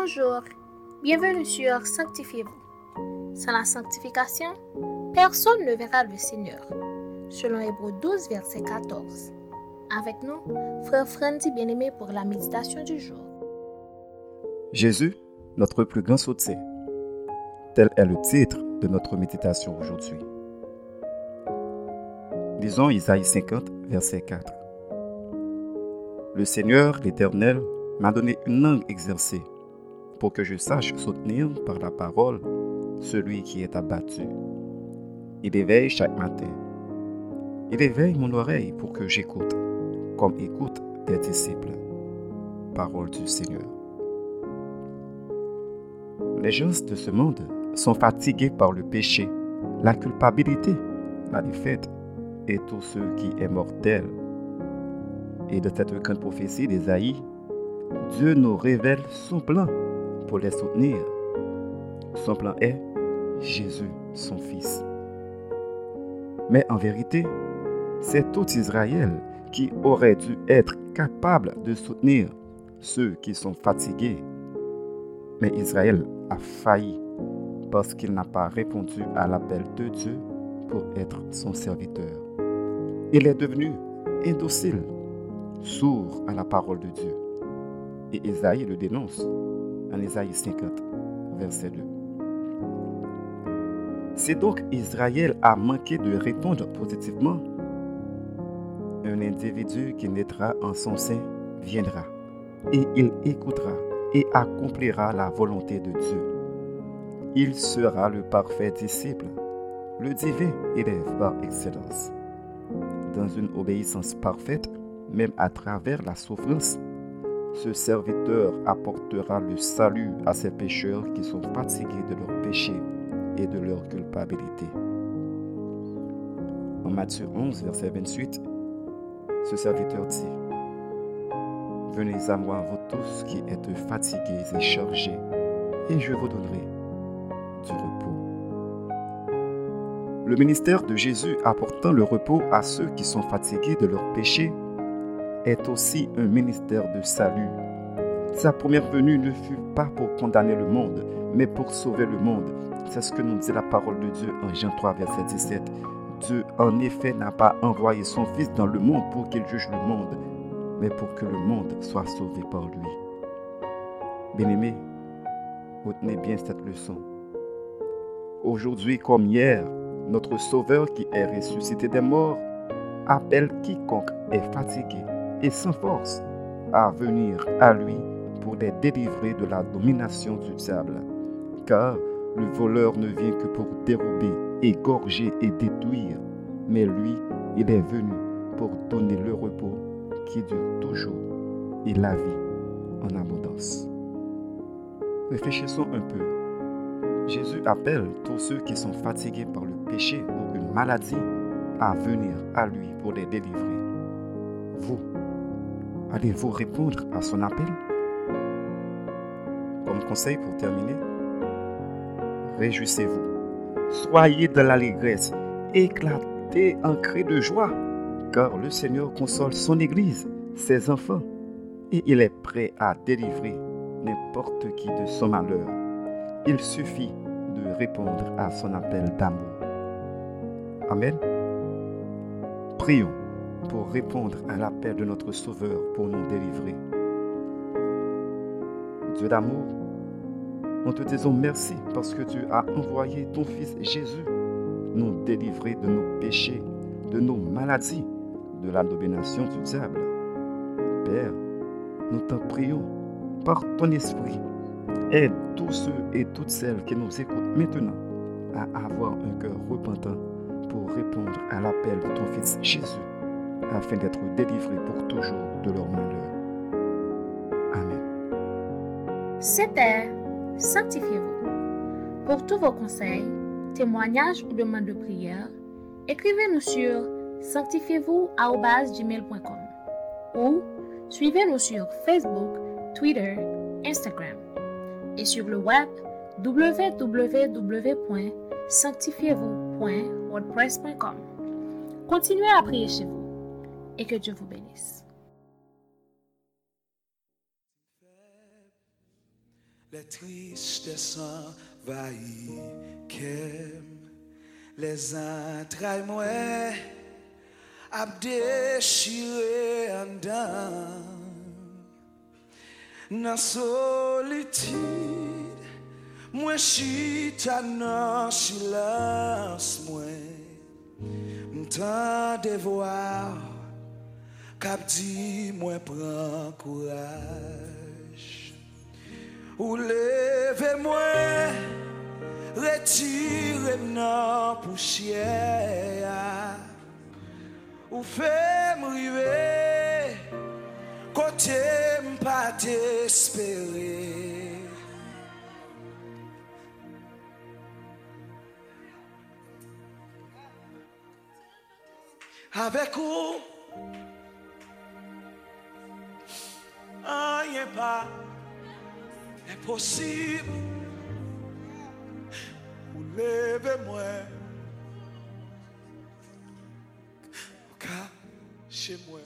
Bonjour, bienvenue sur Sanctifiez-vous. Sans la sanctification, personne ne verra le Seigneur. Selon Hébreu 12, verset 14. Avec nous, frère Frandy bien-aimé pour la méditation du jour. Jésus, notre plus grand soutien. Tel est le titre de notre méditation aujourd'hui. Lisons Isaïe 50, verset 4. Le Seigneur, l'Éternel, m'a donné une langue exercée pour que je sache soutenir par la parole celui qui est abattu. Il éveille chaque matin. Il éveille mon oreille pour que j'écoute, comme écoute des disciples. Parole du Seigneur. Les gens de ce monde sont fatigués par le péché, la culpabilité, la défaite et tout ce qui est mortel. Et de cette grande prophétie d'Ésaïe, Dieu nous révèle son plan pour les soutenir. Son plan est Jésus, son Fils. Mais en vérité, c'est tout Israël qui aurait dû être capable de soutenir ceux qui sont fatigués. Mais Israël a failli parce qu'il n'a pas répondu à l'appel de Dieu pour être son serviteur. Il est devenu indocile, sourd à la parole de Dieu. Et Isaïe le dénonce en Isaïe 50, verset 2. C'est donc Israël a manqué de répondre positivement. Un individu qui naîtra en son sein viendra et il écoutera et accomplira la volonté de Dieu. Il sera le parfait disciple, le divin élève par excellence. Dans une obéissance parfaite, même à travers la souffrance, ce serviteur apportera le salut à ces pécheurs qui sont fatigués de leurs péchés et de leur culpabilité. En Matthieu 11, verset 28, ce serviteur dit, Venez à moi, vous tous qui êtes fatigués et chargés, et je vous donnerai du repos. Le ministère de Jésus apportant le repos à ceux qui sont fatigués de leurs péchés est aussi un ministère de salut. Sa première venue ne fut pas pour condamner le monde, mais pour sauver le monde. C'est ce que nous dit la parole de Dieu en Jean 3, verset 17. Dieu, en effet, n'a pas envoyé son Fils dans le monde pour qu'il juge le monde, mais pour que le monde soit sauvé par lui. Bien-aimés, retenez bien cette leçon. Aujourd'hui comme hier, notre Sauveur qui est ressuscité des morts appelle quiconque est fatigué et sans force à venir à lui pour les délivrer de la domination du diable. Car le voleur ne vient que pour dérober, égorger et détruire, mais lui, il est venu pour donner le repos qui dure toujours et la vie en abondance. Réfléchissons un peu. Jésus appelle tous ceux qui sont fatigués par le péché ou une maladie à venir à lui pour les délivrer. Vous, Allez-vous répondre à son appel? Comme conseil pour terminer, réjouissez-vous. Soyez dans l'allégresse. Éclatez en cri de joie, car le Seigneur console son Église, ses enfants, et il est prêt à délivrer n'importe qui de son malheur. Il suffit de répondre à son appel d'amour. Amen. Prions pour répondre à l'appel de notre Sauveur pour nous délivrer. Dieu d'amour, nous te disons merci parce que tu as envoyé ton Fils Jésus nous délivrer de nos péchés, de nos maladies, de la domination du diable. Père, nous t'en prions par ton esprit. Aide tous ceux et toutes celles qui nous écoutent maintenant à avoir un cœur repentant pour répondre à l'appel de ton Fils Jésus afin d'être délivrés pour toujours de leur malheur. Amen. C'était Sanctifiez-vous. Pour tous vos conseils, témoignages ou demandes de prière, écrivez-nous sur sanctifiez-vous@gmail.com ou suivez-nous sur Facebook, Twitter, Instagram et sur le web www.sanctifiez-vous.wordpress.com. Continuez à prier chez vous et que Dieu vous bénisse. Les tristesses envahissent les entrailles moi a déchiré en dedans dans solitude moi chita dans silence moi Kap di mwen pran kouraj. Ou leve mwen Retire mnen pou chye Ou fe mrive Kote mpa despere Avek ou rien pas impossible pour lever moi. Car chez moi.